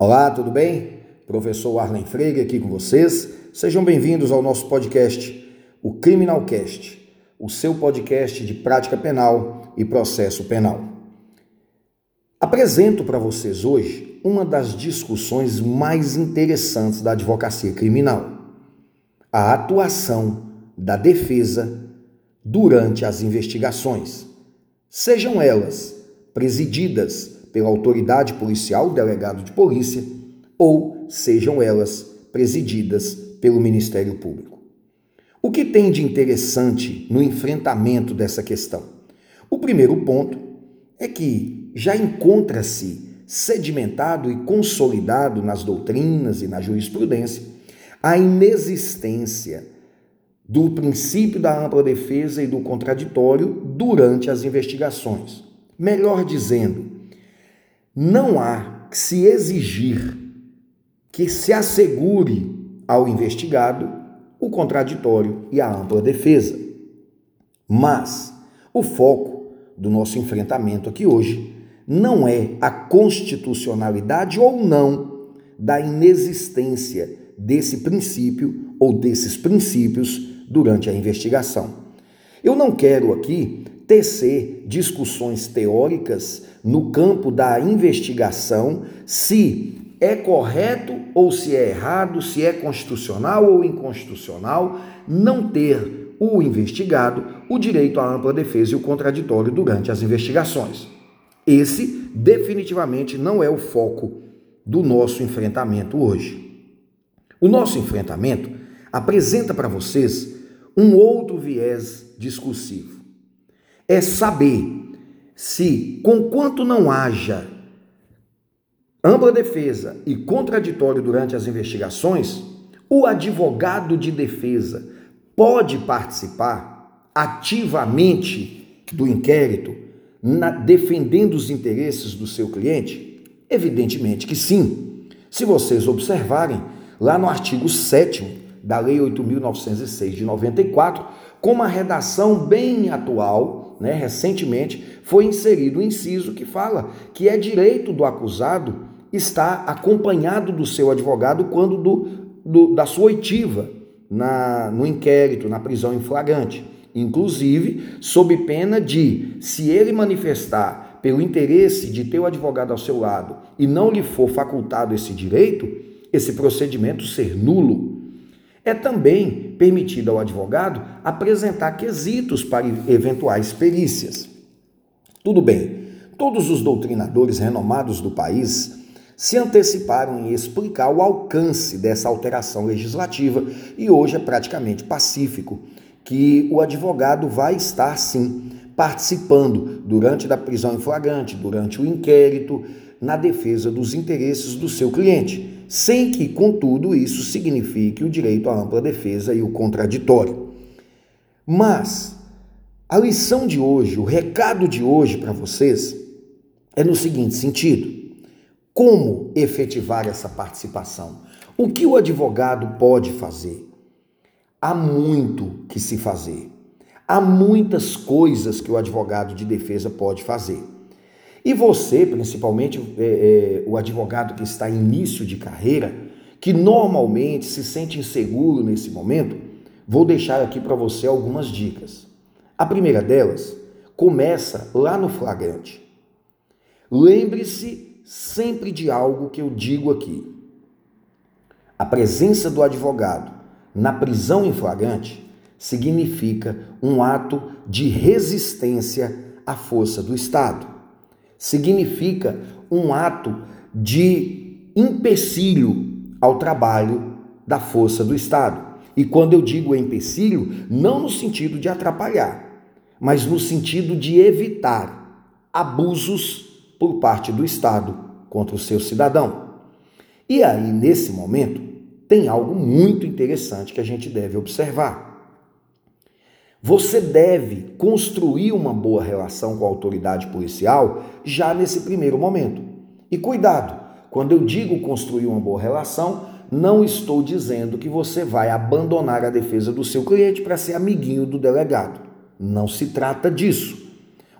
Olá, tudo bem? Professor Arlen Freire aqui com vocês. Sejam bem-vindos ao nosso podcast, o Criminalcast, o seu podcast de prática penal e processo penal. Apresento para vocês hoje uma das discussões mais interessantes da advocacia criminal: a atuação da defesa durante as investigações, sejam elas presididas pela autoridade policial, delegado de polícia, ou sejam elas presididas pelo Ministério Público. O que tem de interessante no enfrentamento dessa questão? O primeiro ponto é que já encontra-se sedimentado e consolidado nas doutrinas e na jurisprudência a inexistência do princípio da ampla defesa e do contraditório durante as investigações. Melhor dizendo, não há que se exigir que se assegure ao investigado o contraditório e a ampla defesa. Mas o foco do nosso enfrentamento aqui hoje não é a constitucionalidade ou não da inexistência desse princípio ou desses princípios durante a investigação. Eu não quero aqui tecer discussões teóricas no campo da investigação se é correto ou se é errado, se é constitucional ou inconstitucional não ter o investigado o direito à ampla defesa e o contraditório durante as investigações. Esse definitivamente não é o foco do nosso enfrentamento hoje. O nosso enfrentamento apresenta para vocês um outro viés discursivo é saber se, conquanto não haja ampla defesa e contraditório durante as investigações, o advogado de defesa pode participar ativamente do inquérito, na, defendendo os interesses do seu cliente? Evidentemente que sim. Se vocês observarem, lá no artigo 7 da Lei 8.906 de 94, com uma redação bem atual, né, recentemente, foi inserido o um inciso que fala que é direito do acusado estar acompanhado do seu advogado quando do, do, da sua oitiva na, no inquérito, na prisão em flagrante. Inclusive, sob pena de, se ele manifestar pelo interesse de ter o advogado ao seu lado e não lhe for facultado esse direito, esse procedimento ser nulo. É também permitido ao advogado apresentar quesitos para eventuais perícias. Tudo bem, todos os doutrinadores renomados do país se anteciparam em explicar o alcance dessa alteração legislativa e hoje é praticamente pacífico que o advogado vai estar sim participando durante da prisão em flagrante, durante o inquérito, na defesa dos interesses do seu cliente sem que, contudo, isso signifique o direito à ampla defesa e o contraditório. Mas a lição de hoje, o recado de hoje para vocês é no seguinte sentido: como efetivar essa participação? O que o advogado pode fazer? Há muito que se fazer. Há muitas coisas que o advogado de defesa pode fazer. E você, principalmente é, é, o advogado que está em início de carreira, que normalmente se sente inseguro nesse momento, vou deixar aqui para você algumas dicas. A primeira delas começa lá no flagrante. Lembre-se sempre de algo que eu digo aqui. A presença do advogado na prisão em flagrante significa um ato de resistência à força do Estado significa um ato de empecilho ao trabalho da força do Estado. E quando eu digo empecilho, não no sentido de atrapalhar, mas no sentido de evitar abusos por parte do Estado contra o seu cidadão. E aí, nesse momento, tem algo muito interessante que a gente deve observar. Você deve construir uma boa relação com a autoridade policial já nesse primeiro momento. E cuidado, quando eu digo construir uma boa relação, não estou dizendo que você vai abandonar a defesa do seu cliente para ser amiguinho do delegado. Não se trata disso.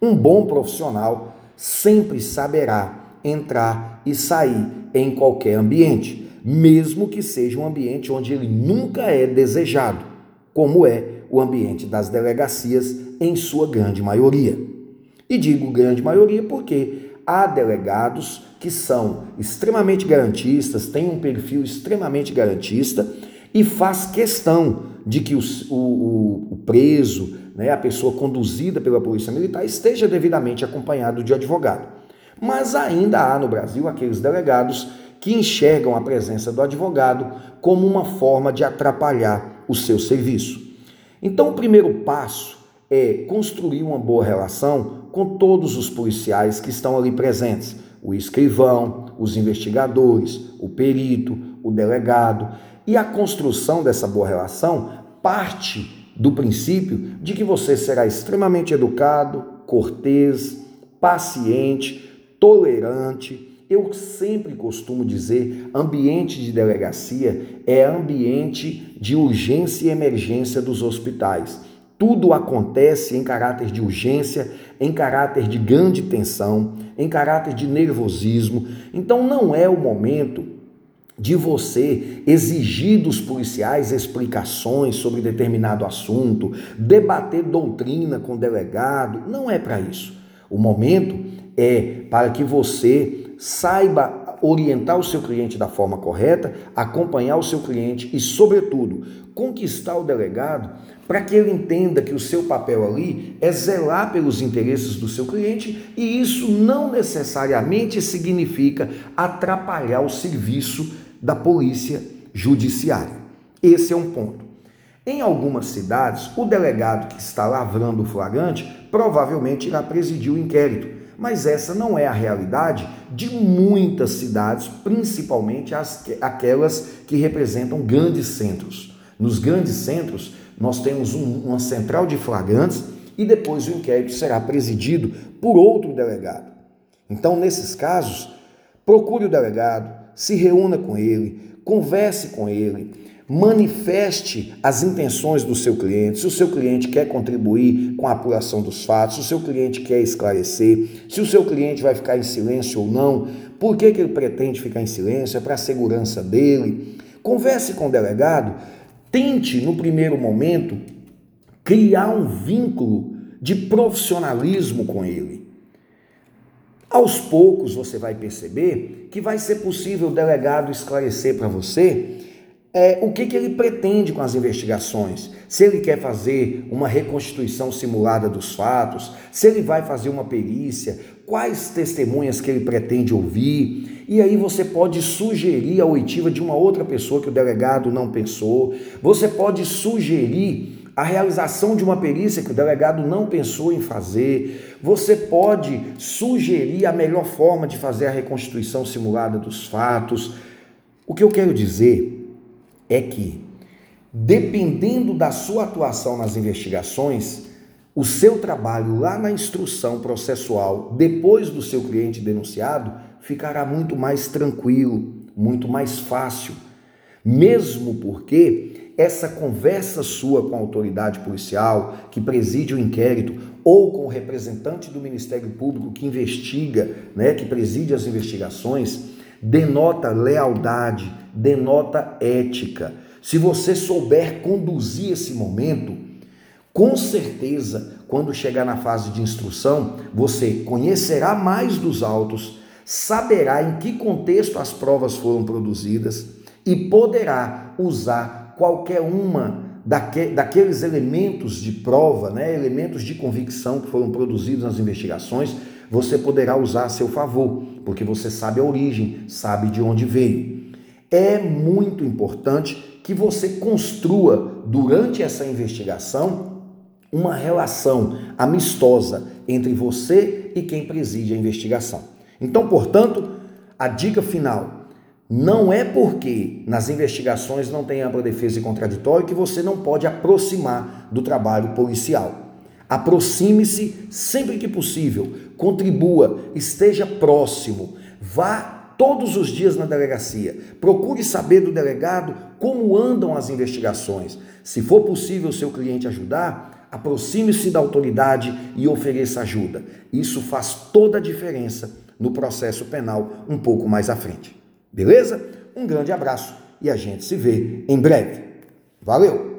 Um bom profissional sempre saberá entrar e sair em qualquer ambiente, mesmo que seja um ambiente onde ele nunca é desejado, como é o ambiente das delegacias, em sua grande maioria. E digo grande maioria porque há delegados que são extremamente garantistas, têm um perfil extremamente garantista e faz questão de que o, o, o preso, né, a pessoa conduzida pela Polícia Militar, esteja devidamente acompanhado de advogado. Mas ainda há no Brasil aqueles delegados que enxergam a presença do advogado como uma forma de atrapalhar o seu serviço. Então, o primeiro passo é construir uma boa relação com todos os policiais que estão ali presentes: o escrivão, os investigadores, o perito, o delegado. E a construção dessa boa relação parte do princípio de que você será extremamente educado, cortês, paciente, tolerante. Eu sempre costumo dizer, ambiente de delegacia é ambiente de urgência e emergência dos hospitais. Tudo acontece em caráter de urgência, em caráter de grande tensão, em caráter de nervosismo. Então não é o momento de você exigir dos policiais explicações sobre determinado assunto, debater doutrina com o delegado, não é para isso. O momento é para que você saiba orientar o seu cliente da forma correta, acompanhar o seu cliente e, sobretudo, conquistar o delegado para que ele entenda que o seu papel ali é zelar pelos interesses do seu cliente e isso não necessariamente significa atrapalhar o serviço da polícia judiciária. Esse é um ponto. Em algumas cidades, o delegado que está lavrando o flagrante provavelmente irá presidir o inquérito, mas essa não é a realidade de muitas cidades, principalmente as, aquelas que representam grandes centros. Nos grandes centros, nós temos um, uma central de flagrantes e depois o inquérito será presidido por outro delegado. Então, nesses casos, procure o delegado, se reúna com ele, converse com ele, manifeste as intenções do seu cliente. Se o seu cliente quer contribuir com a apuração dos fatos, se o seu cliente quer esclarecer, se o seu cliente vai ficar em silêncio ou não, por que, que ele pretende ficar em silêncio? É para a segurança dele. Converse com o delegado, tente, no primeiro momento, criar um vínculo de profissionalismo com ele. Aos poucos você vai perceber que vai ser possível o delegado esclarecer para você é, o que, que ele pretende com as investigações. Se ele quer fazer uma reconstituição simulada dos fatos, se ele vai fazer uma perícia, quais testemunhas que ele pretende ouvir. E aí você pode sugerir a oitiva de uma outra pessoa que o delegado não pensou. Você pode sugerir a realização de uma perícia que o delegado não pensou em fazer. Você pode sugerir a melhor forma de fazer a reconstituição simulada dos fatos. O que eu quero dizer é que, dependendo da sua atuação nas investigações, o seu trabalho lá na instrução processual, depois do seu cliente denunciado, ficará muito mais tranquilo, muito mais fácil. Mesmo porque essa conversa sua com a autoridade policial que preside o inquérito ou com o representante do Ministério Público que investiga, né, que preside as investigações, denota lealdade, denota ética. Se você souber conduzir esse momento, com certeza, quando chegar na fase de instrução, você conhecerá mais dos autos, saberá em que contexto as provas foram produzidas e poderá usar qualquer uma daque, daqueles elementos de prova, né, elementos de convicção que foram produzidos nas investigações, você poderá usar a seu favor, porque você sabe a origem, sabe de onde veio. É muito importante que você construa durante essa investigação uma relação amistosa entre você e quem preside a investigação. Então, portanto, a dica final não é porque nas investigações não tem ampla defesa e contraditório que você não pode aproximar do trabalho policial. Aproxime-se sempre que possível, contribua, esteja próximo, vá todos os dias na delegacia, procure saber do delegado como andam as investigações. Se for possível seu cliente ajudar, aproxime-se da autoridade e ofereça ajuda. Isso faz toda a diferença no processo penal um pouco mais à frente. Beleza? Um grande abraço e a gente se vê em breve. Valeu!